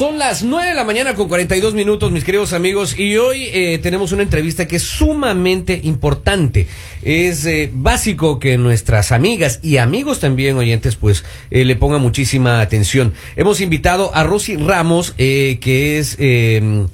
Son las 9 de la mañana con 42 minutos, mis queridos amigos, y hoy eh, tenemos una entrevista que es sumamente importante. Es eh, básico que nuestras amigas y amigos también oyentes pues eh, le pongan muchísima atención. Hemos invitado a Rosy Ramos, eh, que es... eh,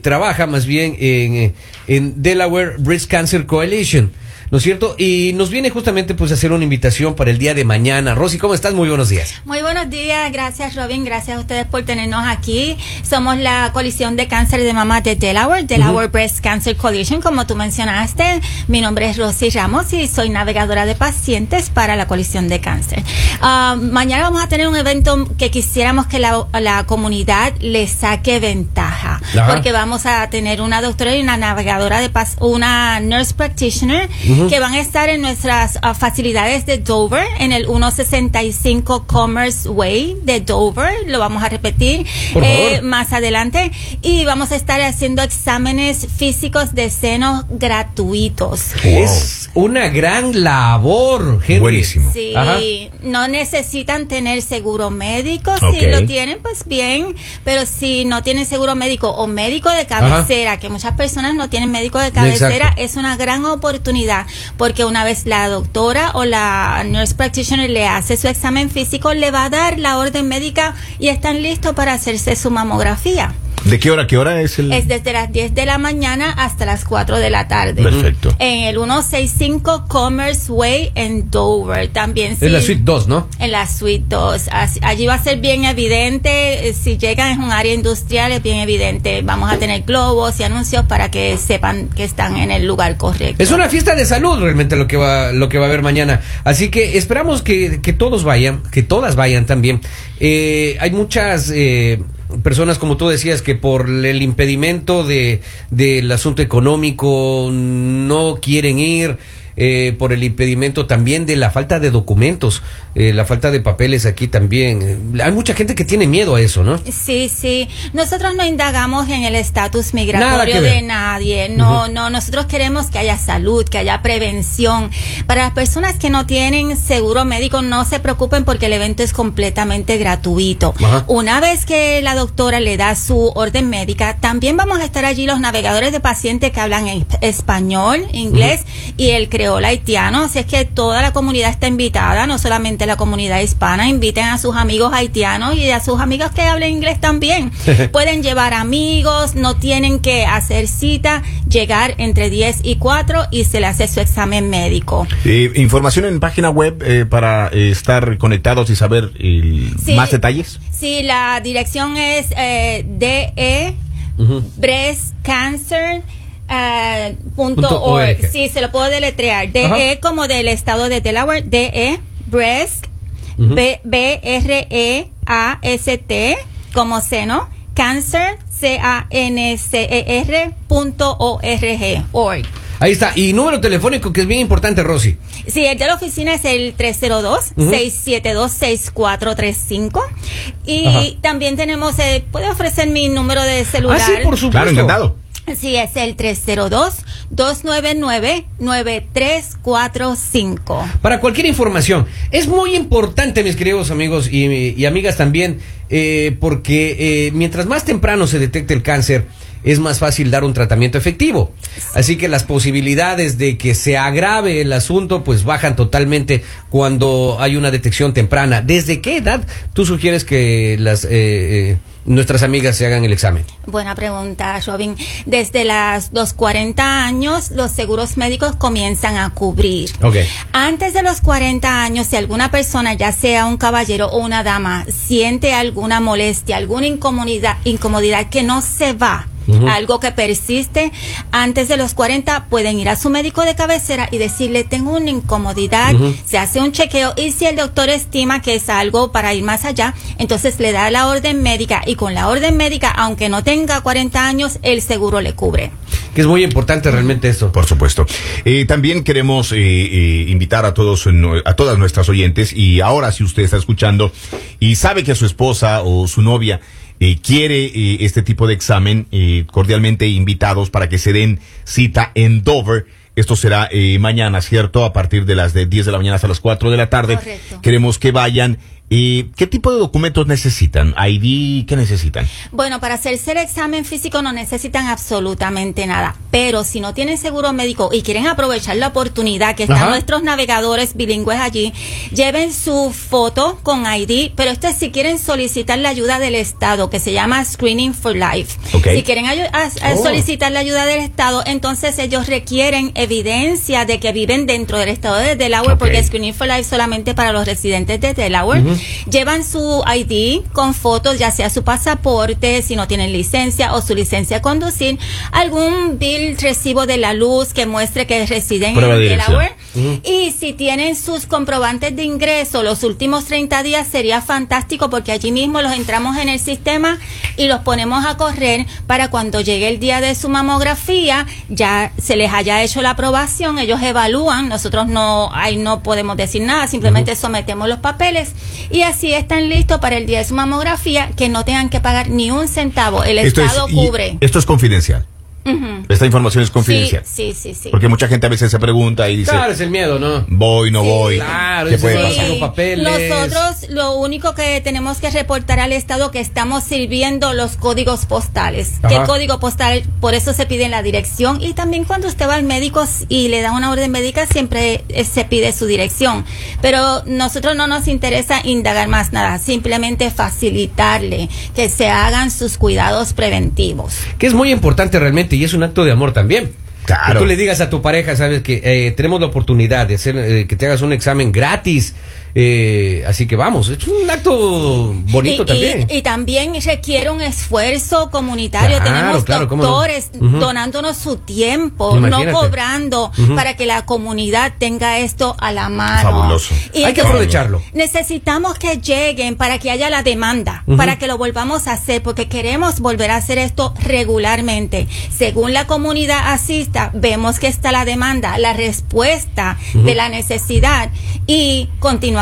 trabaja más bien en, en Delaware Breast Cancer Coalition. ¿No es cierto? Y nos viene justamente pues a hacer una invitación para el día de mañana. Rosy, ¿cómo estás? Muy buenos días. Muy buenos días, gracias Robin, gracias a ustedes por tenernos aquí. Somos la coalición de cáncer de mama de Delaware, Delaware Breast Cancer Coalition, como tú mencionaste. Mi nombre es Rosy Ramos y soy navegadora de pacientes para la coalición de cáncer. Ah, mañana vamos a tener un evento que quisiéramos que la, la comunidad le saque ventaja, Ajá. porque vamos a tener una doctora y una navegadora de pas una nurse practitioner que van a estar en nuestras ah, facilidades de Dover, en el 165 Commerce Way de Dover. Lo vamos a repetir eh, más adelante. Y vamos a estar haciendo exámenes físicos de senos gratuitos. Una gran labor, Henry. Buenísimo. Sí, Ajá. no necesitan tener seguro médico. Si lo tienen, pues bien. Pero si no tienen seguro médico o médico de cabecera, que muchas personas no tienen médico de cabecera, Exacto. es una gran oportunidad. Porque una vez la doctora o la nurse practitioner le hace su examen físico, le va a dar la orden médica y están listos para hacerse su mamografía. ¿De qué hora? ¿Qué hora es el...? Es desde las 10 de la mañana hasta las 4 de la tarde. Perfecto. En el 165 Commerce Way en Dover. También sí. Es la suite 2, ¿no? En la suite 2. Así- Allí va a ser bien evidente. eh, Si llegan es un área industrial, es bien evidente. Vamos a tener globos y anuncios para que sepan que están en el lugar correcto. Es una fiesta de salud realmente lo que va, lo que va a haber mañana. Así que esperamos que, que todos vayan, que todas vayan también. Eh, hay muchas eh, personas, como tú decías, que por el impedimento de, del asunto económico no quieren ir. Eh, por el impedimento también de la falta de documentos, eh, la falta de papeles aquí también. Hay mucha gente que tiene miedo a eso, ¿no? Sí, sí. Nosotros no indagamos en el estatus migratorio de nadie. No, no. Nosotros queremos que haya salud, que haya prevención. Para las personas que no tienen seguro médico, no se preocupen porque el evento es completamente gratuito. Ajá. Una vez que la doctora le da su orden médica, también vamos a estar allí los navegadores de pacientes que hablan en español, inglés y el creol haitiano. Así es que toda la comunidad está invitada, no solamente la comunidad hispana. Inviten a sus amigos haitianos y a sus amigos que hablen inglés también. Pueden llevar amigos, no tienen que hacer cita, llegar entre 10 y 4 y se le hace su examen médico. Eh, información en página web eh, para eh, estar conectados y saber eh, Sí. más detalles. Sí, la dirección es DE Breast Cancer. Punto Punto org. org. Sí, se lo puedo deletrear. DE Ajá. como del estado de Delaware. DE Breast B B R E A S T como seno. Cancer C A N C E R punto O R G org. Ahí está. Y número telefónico que es bien importante, Rosy. Sí, el de la oficina es el 302-672-6435. Y Ajá. también tenemos, eh, puede ofrecer mi número de celular. Ah, sí, por supuesto. Claro, encantado. Sí, es el 302-299-9345. Para cualquier información. Es muy importante, mis queridos amigos y, y amigas también, eh, porque eh, mientras más temprano se detecte el cáncer, es más fácil dar un tratamiento efectivo. Así que las posibilidades de que se agrave el asunto, pues bajan totalmente cuando hay una detección temprana. ¿Desde qué edad tú sugieres que las eh, eh, nuestras amigas se hagan el examen? Buena pregunta, Robin. Desde las, los 40 años, los seguros médicos comienzan a cubrir. Ok. Antes de los 40 años, si alguna persona, ya sea un caballero o una dama, siente alguna molestia, alguna incomodidad, incomodidad que no se va, Algo que persiste, antes de los 40 pueden ir a su médico de cabecera y decirle, tengo una incomodidad, se hace un chequeo y si el doctor estima que es algo para ir más allá, entonces le da la orden médica y con la orden médica, aunque no tenga 40 años, el seguro le cubre. Que es muy importante realmente esto. Por supuesto. Eh, también queremos eh, eh, invitar a todos, a todas nuestras oyentes y ahora si usted está escuchando y sabe que su esposa o su novia eh, quiere eh, este tipo de examen, eh, cordialmente invitados para que se den cita en Dover. Esto será eh, mañana, ¿cierto? A partir de las de 10 de la mañana hasta las 4 de la tarde. Correcto. Queremos que vayan ¿Y qué tipo de documentos necesitan? ¿ID? ¿Qué necesitan? Bueno, para hacerse el examen físico no necesitan absolutamente nada, pero si no tienen seguro médico y quieren aprovechar la oportunidad que están Ajá. nuestros navegadores bilingües allí, lleven su foto con ID, pero esto es si quieren solicitar la ayuda del Estado, que se llama Screening for Life. Si quieren Oh. solicitar la ayuda del Estado, entonces ellos requieren evidencia de que viven dentro del Estado de Delaware, Ok. porque Screening for Life solamente para los residentes de Delaware. Llevan su ID con fotos, ya sea su pasaporte, si no tienen licencia o su licencia a conducir, algún bill, recibo de la luz que muestre que residen Prueba en. Delaware. Y si tienen sus comprobantes de ingreso los últimos 30 días, sería fantástico porque allí mismo los entramos en el sistema y los ponemos a correr para cuando llegue el día de su mamografía, ya se les haya hecho la aprobación, ellos evalúan, nosotros no, ahí no podemos decir nada, simplemente sometemos los papeles y así están listos para el día de su mamografía, que no tengan que pagar ni un centavo, el Estado cubre. esto es confidencial. Esta información es confidencial. sí, sí, sí. Porque mucha gente a veces se pregunta y dice, Claro, es el miedo, ¿no? voy, no Sí. voy. Claro, ¿Qué puede sí. pasar? los papeles. Nosotros lo único que tenemos que reportar al Estado que estamos sirviendo los códigos postales. Ajá. Que el código postal, por eso se pide la dirección y también cuando usted va al médico y le da una orden médica siempre eh, se pide su dirección. Pero nosotros no nos interesa indagar más nada, simplemente facilitarle que se hagan sus cuidados preventivos. Que es muy importante realmente y es un acto de amor también. Claro. Que tú le digas a tu pareja, sabes que eh, tenemos la oportunidad de hacer, eh, que te hagas un examen gratis. Eh, así que vamos, es un acto bonito y, también. Y, y también requiere un esfuerzo comunitario. Claro, Tenemos claro, cómo no. doctores donándonos su tiempo, Imagínate. no cobrando, para que la comunidad tenga esto a la mano. Fabuloso. Y Hay que aprovecharlo. Necesitamos que lleguen para que haya la demanda, para que lo volvamos a hacer, porque queremos volver a hacer esto regularmente. Según la comunidad asista, vemos que está la demanda, la respuesta de la necesidad y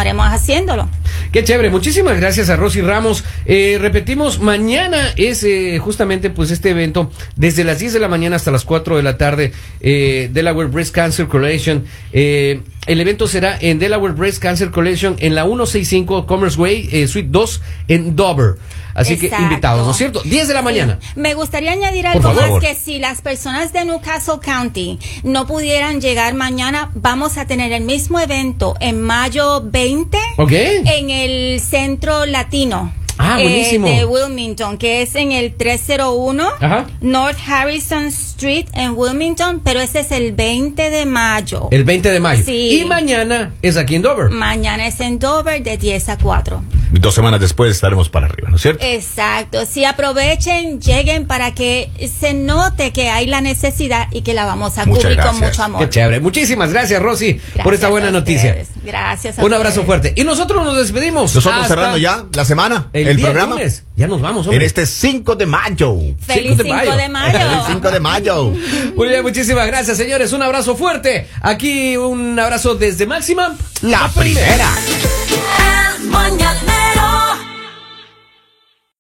continuaremos haciéndolo. Qué chévere, muchísimas gracias a Rosy Ramos. Eh, repetimos, mañana es eh, justamente pues este evento desde las 10 de la mañana hasta las 4 de la tarde, eh, Delaware Breast Cancer Coalition. Eh, el evento será en Delaware Breast Cancer Coalition en la 165 Commerce Way, eh, Suite 2 en Dover. Así que invitados, ¿no es cierto? 10 de la mañana. Sí. Me gustaría añadir Por algo más que si las personas de Newcastle County no pudieran llegar mañana, vamos a tener el mismo evento en mayo 20 ¿Ok? en el Centro Latino. Ah, eh, buenísimo. de Wilmington, que es en el 301 Ajá. North Harrison Street en Wilmington, pero ese es el 20 de mayo. El 20 de mayo. Sí. Y mañana es aquí en Dover. Mañana es en Dover de 10 a 4. Dos semanas después estaremos para arriba, ¿no es cierto? Exacto, si aprovechen, lleguen para que se note que hay la necesidad y que la vamos a Muchas cubrir con mucho amor. Qué chévere. Muchísimas gracias, Rosy, por esta buena noticia. Gracias. a Un abrazo fuerte. Y nosotros nos despedimos. Nosotros hasta cerrando ya la semana, el, el, día programa, lunes. Ya nos vamos, en hombre. este 5 de mayo. Feliz 5 de 5 mayo. de mayo. El 5 de mayo. Muy bien, muchísimas gracias, señores. Un abrazo fuerte. Aquí un abrazo desde Máxima. La primera. El mañanero